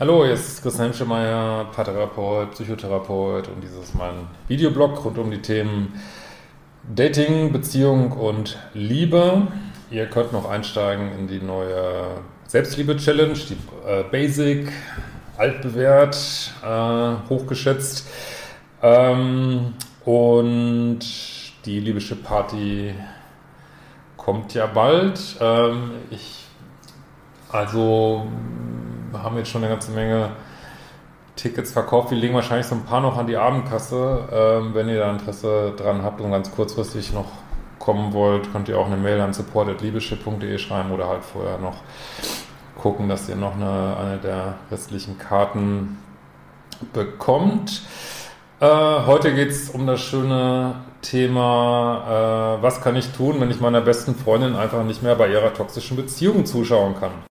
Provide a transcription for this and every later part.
Hallo, hier ist Christian Hemschemeyer, Paartherapeut, Psychotherapeut und dieses ist mein Videoblog rund um die Themen Dating, Beziehung und Liebe. Ihr könnt noch einsteigen in die neue Selbstliebe-Challenge, die äh, Basic, altbewährt, äh, hochgeschätzt. Ähm, und die Liebische Party kommt ja bald. Ähm, ich, also wir haben jetzt schon eine ganze Menge Tickets verkauft. Wir legen wahrscheinlich so ein paar noch an die Abendkasse. Ähm, wenn ihr da Interesse dran habt und ganz kurzfristig noch kommen wollt, könnt ihr auch eine Mail an support.liebeschiff.de schreiben oder halt vorher noch gucken, dass ihr noch eine, eine der restlichen Karten bekommt. Äh, heute geht es um das schöne Thema, äh, was kann ich tun, wenn ich meiner besten Freundin einfach nicht mehr bei ihrer toxischen Beziehung zuschauen kann.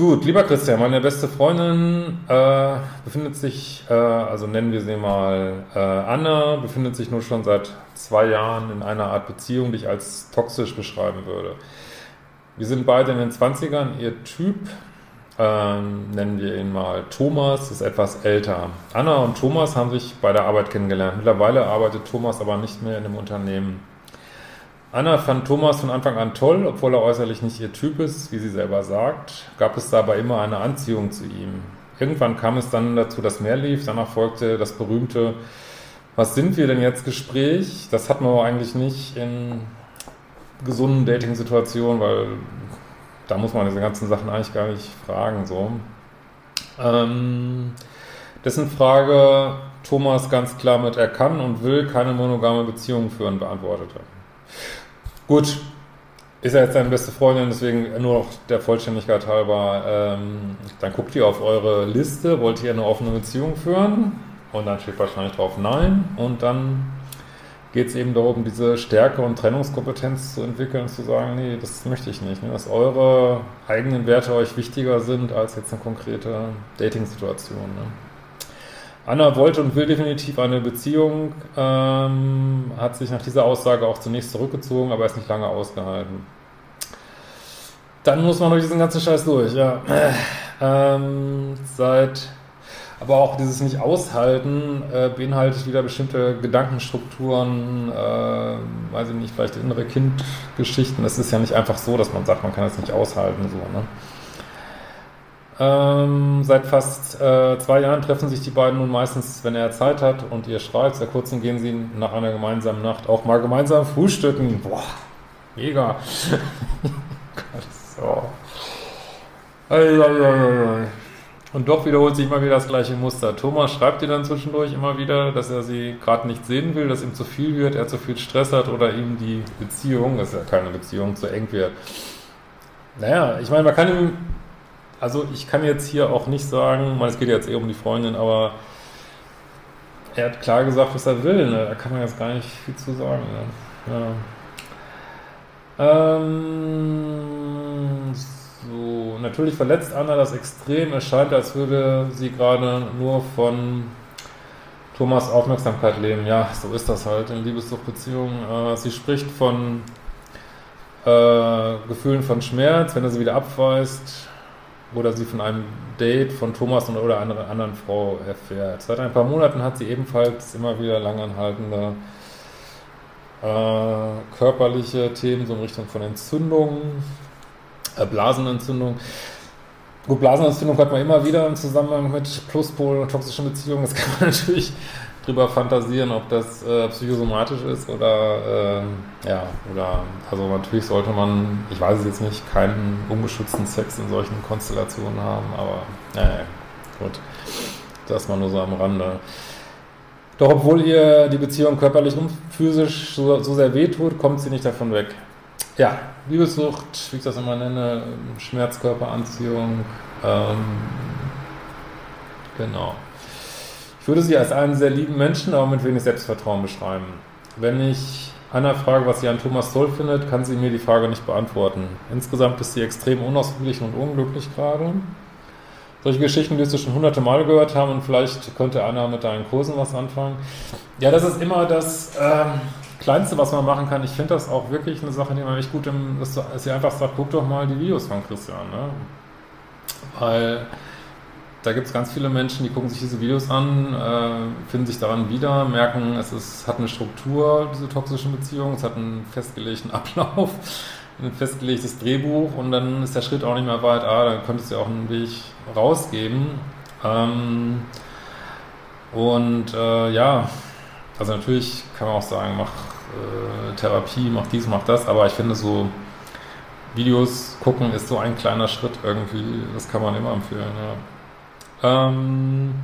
Gut, lieber Christian, meine beste Freundin äh, befindet sich, äh, also nennen wir sie mal äh, Anna, befindet sich nur schon seit zwei Jahren in einer Art Beziehung, die ich als toxisch beschreiben würde. Wir sind beide in den 20ern, ihr Typ, ähm, nennen wir ihn mal Thomas, ist etwas älter. Anna und Thomas haben sich bei der Arbeit kennengelernt. Mittlerweile arbeitet Thomas aber nicht mehr in dem Unternehmen. Anna fand Thomas von Anfang an toll, obwohl er äußerlich nicht ihr Typ ist, wie sie selber sagt, gab es dabei immer eine Anziehung zu ihm. Irgendwann kam es dann dazu, dass mehr lief, danach folgte das berühmte Was sind wir denn jetzt Gespräch? Das hat man aber eigentlich nicht in gesunden Dating-Situationen, weil da muss man diese ganzen Sachen eigentlich gar nicht fragen. So. Ähm, dessen Frage Thomas ganz klar mit er kann und will keine monogame Beziehung führen beantwortete. Gut, ist ja jetzt deine beste Freundin, deswegen nur noch der Vollständigkeit halber. Ähm, dann guckt ihr auf eure Liste, wollt ihr eine offene Beziehung führen? Und dann steht wahrscheinlich drauf Nein. Und dann geht es eben darum, diese Stärke und Trennungskompetenz zu entwickeln und zu sagen, nee, das möchte ich nicht. Ne? Dass eure eigenen Werte euch wichtiger sind als jetzt eine konkrete Dating-Situation. Ne? Anna wollte und will definitiv eine Beziehung, ähm, hat sich nach dieser Aussage auch zunächst zurückgezogen, aber ist nicht lange ausgehalten. Dann muss man durch diesen ganzen Scheiß durch, ja. Ähm, seit, aber auch dieses Nicht-Aushalten äh, beinhaltet wieder bestimmte Gedankenstrukturen, äh, weiß ich nicht, vielleicht innere Kindgeschichten. Es ist ja nicht einfach so, dass man sagt, man kann es nicht aushalten, so, ne? Ähm, seit fast äh, zwei Jahren treffen sich die beiden nun meistens, wenn er Zeit hat und ihr schreibt. Sehr kurzem gehen sie nach einer gemeinsamen Nacht auch mal gemeinsam frühstücken. Boah, mega. so. Und doch wiederholt sich immer wieder das gleiche Muster. Thomas schreibt ihr dann zwischendurch immer wieder, dass er sie gerade nicht sehen will, dass ihm zu viel wird, er zu viel Stress hat oder ihm die Beziehung, das ist ja keine Beziehung, zu eng wird. Naja, ich meine, man kann ihm also ich kann jetzt hier auch nicht sagen, weil es geht jetzt eher um die Freundin, aber er hat klar gesagt, was er will. Ne? Da kann man jetzt gar nicht viel zu sagen. Ne? Ja. Ähm, so, natürlich verletzt Anna das extrem. Es scheint, als würde sie gerade nur von Thomas Aufmerksamkeit leben. Ja, so ist das halt in Liebessuchtbeziehungen. Äh, sie spricht von äh, Gefühlen von Schmerz, wenn er sie wieder abweist oder sie von einem Date von Thomas oder einer anderen Frau erfährt. Seit ein paar Monaten hat sie ebenfalls immer wieder langanhaltende äh, körperliche Themen, so in Richtung von Entzündungen, äh, Blasenentzündung. Gut, Blasenentzündung hat man immer wieder im Zusammenhang mit Pluspol und toxischen Beziehungen. Das kann man natürlich drüber fantasieren, ob das äh, psychosomatisch ist oder äh, ja, oder also natürlich sollte man, ich weiß es jetzt nicht, keinen ungeschützten Sex in solchen Konstellationen haben, aber naja, gut. Das mal nur so am Rande. Doch obwohl ihr die Beziehung körperlich und physisch so, so sehr wehtut, kommt sie nicht davon weg. Ja, Liebessucht, wie ich das immer nenne, Schmerzkörperanziehung, ähm, genau. Würde sie als einen sehr lieben Menschen, aber mit wenig Selbstvertrauen beschreiben. Wenn ich einer Frage, was sie an Thomas toll findet, kann sie mir die Frage nicht beantworten. Insgesamt ist sie extrem unausgeglichen und unglücklich gerade. Solche Geschichten, die du schon hunderte Mal gehört haben und vielleicht könnte einer mit deinen Kursen was anfangen. Ja, das ist immer das ähm, Kleinste, was man machen kann. Ich finde das auch wirklich eine Sache, die man echt gut im, dass, sie einfach sagt, guck doch mal die Videos von Christian. Ne? Weil da gibt es ganz viele Menschen, die gucken sich diese Videos an, äh, finden sich daran wieder, merken, es ist, hat eine Struktur, diese toxischen Beziehungen, es hat einen festgelegten Ablauf, ein festgelegtes Drehbuch und dann ist der Schritt auch nicht mehr weit, ah, dann könntest du ja auch einen Weg rausgeben. Ähm, und äh, ja, also natürlich kann man auch sagen, mach äh, Therapie, mach dies, mach das, aber ich finde so Videos gucken ist so ein kleiner Schritt irgendwie, das kann man immer empfehlen, ja. Ähm,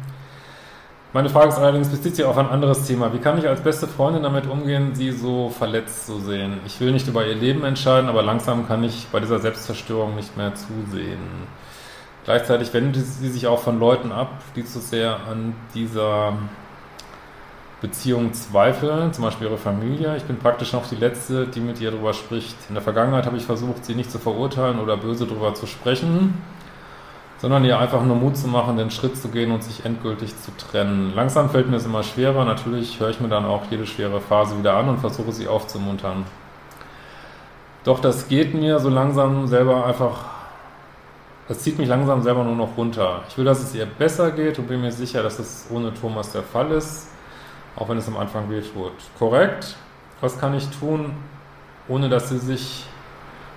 meine Frage ist allerdings, bezieht sich auf ein anderes Thema. Wie kann ich als beste Freundin damit umgehen, sie so verletzt zu sehen? Ich will nicht über ihr Leben entscheiden, aber langsam kann ich bei dieser Selbstzerstörung nicht mehr zusehen. Gleichzeitig wendet sie sich auch von Leuten ab, die zu sehr an dieser Beziehung zweifeln, zum Beispiel ihre Familie. Ich bin praktisch noch die Letzte, die mit ihr darüber spricht. In der Vergangenheit habe ich versucht, sie nicht zu verurteilen oder böse darüber zu sprechen sondern ihr einfach nur Mut zu machen, den Schritt zu gehen und sich endgültig zu trennen. Langsam fällt mir es immer schwerer. Natürlich höre ich mir dann auch jede schwere Phase wieder an und versuche sie aufzumuntern. Doch das geht mir so langsam selber einfach, das zieht mich langsam selber nur noch runter. Ich will, dass es ihr besser geht und bin mir sicher, dass es ohne Thomas der Fall ist, auch wenn es am Anfang wehtut. Korrekt? Was kann ich tun, ohne dass sie sich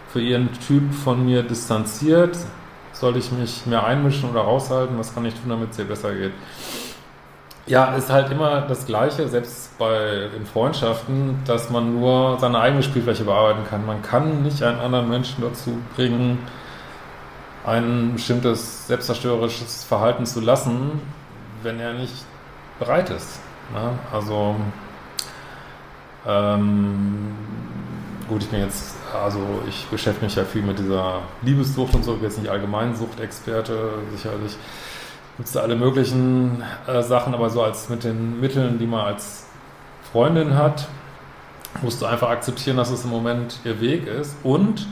für ihren Typ von mir distanziert? Soll ich mich mehr einmischen oder raushalten? Was kann ich tun, damit es dir besser geht? Ja, ist halt immer das Gleiche, selbst bei in Freundschaften, dass man nur seine eigene Spielfläche bearbeiten kann. Man kann nicht einen anderen Menschen dazu bringen, ein bestimmtes selbstzerstörerisches Verhalten zu lassen, wenn er nicht bereit ist. Ne? Also ähm, gut, ich bin jetzt, also ich beschäftige mich ja viel mit dieser Liebessucht und so, ich bin jetzt nicht allgemein Suchtexperte, sicherlich gibt es da alle möglichen äh, Sachen, aber so als mit den Mitteln, die man als Freundin hat, musst du einfach akzeptieren, dass es im Moment ihr Weg ist und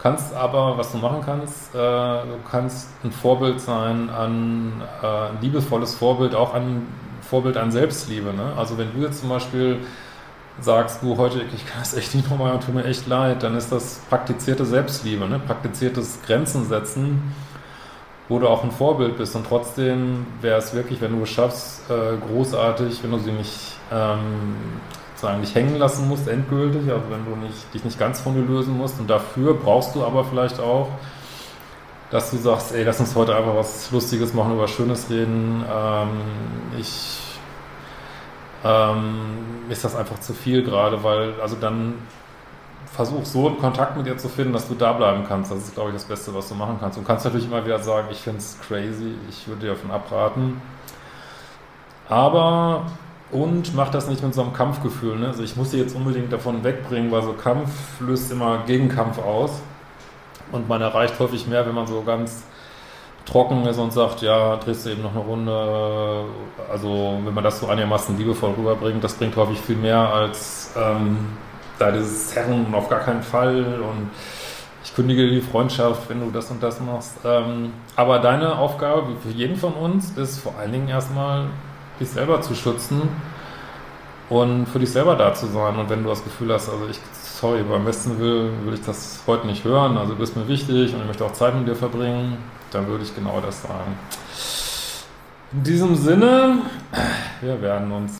kannst aber, was du machen kannst, äh, du kannst ein Vorbild sein an, äh, ein liebevolles Vorbild, auch ein Vorbild an Selbstliebe. Ne? Also wenn du jetzt zum Beispiel sagst du heute, ich kann das echt nicht nochmal und tut mir echt leid, dann ist das praktizierte Selbstliebe, ne? praktiziertes Grenzen setzen, wo du auch ein Vorbild bist. Und trotzdem wäre es wirklich, wenn du es schaffst, äh, großartig, wenn du sie nicht ähm, sozusagen nicht hängen lassen musst, endgültig, also wenn du nicht, dich nicht ganz von dir lösen musst. Und dafür brauchst du aber vielleicht auch, dass du sagst, ey, lass uns heute einfach was Lustiges machen, über Schönes reden. Ähm, ich ähm, ist das einfach zu viel gerade, weil, also dann versuch so einen Kontakt mit ihr zu finden, dass du da bleiben kannst. Das ist, glaube ich, das Beste, was du machen kannst. Du kannst natürlich immer wieder sagen, ich finde es crazy, ich würde dir davon abraten. Aber, und mach das nicht mit so einem Kampfgefühl. Ne? Also ich muss sie jetzt unbedingt davon wegbringen, weil so Kampf löst immer Gegenkampf aus. Und man erreicht häufig mehr, wenn man so ganz trocken ist und sagt, ja, drehst du eben noch eine Runde. Also wenn man das so einigermaßen liebevoll rüberbringt, das bringt häufig viel mehr als ähm, da dieses Herren und auf gar keinen Fall und ich kündige die Freundschaft, wenn du das und das machst. Ähm, aber deine Aufgabe, wie für jeden von uns, ist vor allen Dingen erstmal, dich selber zu schützen und für dich selber da zu sein. Und wenn du das Gefühl hast, also ich, sorry, beim besten will, will ich das heute nicht hören, also du bist mir wichtig und ich möchte auch Zeit mit dir verbringen, dann würde ich genau das sagen. In diesem Sinne, wir werden uns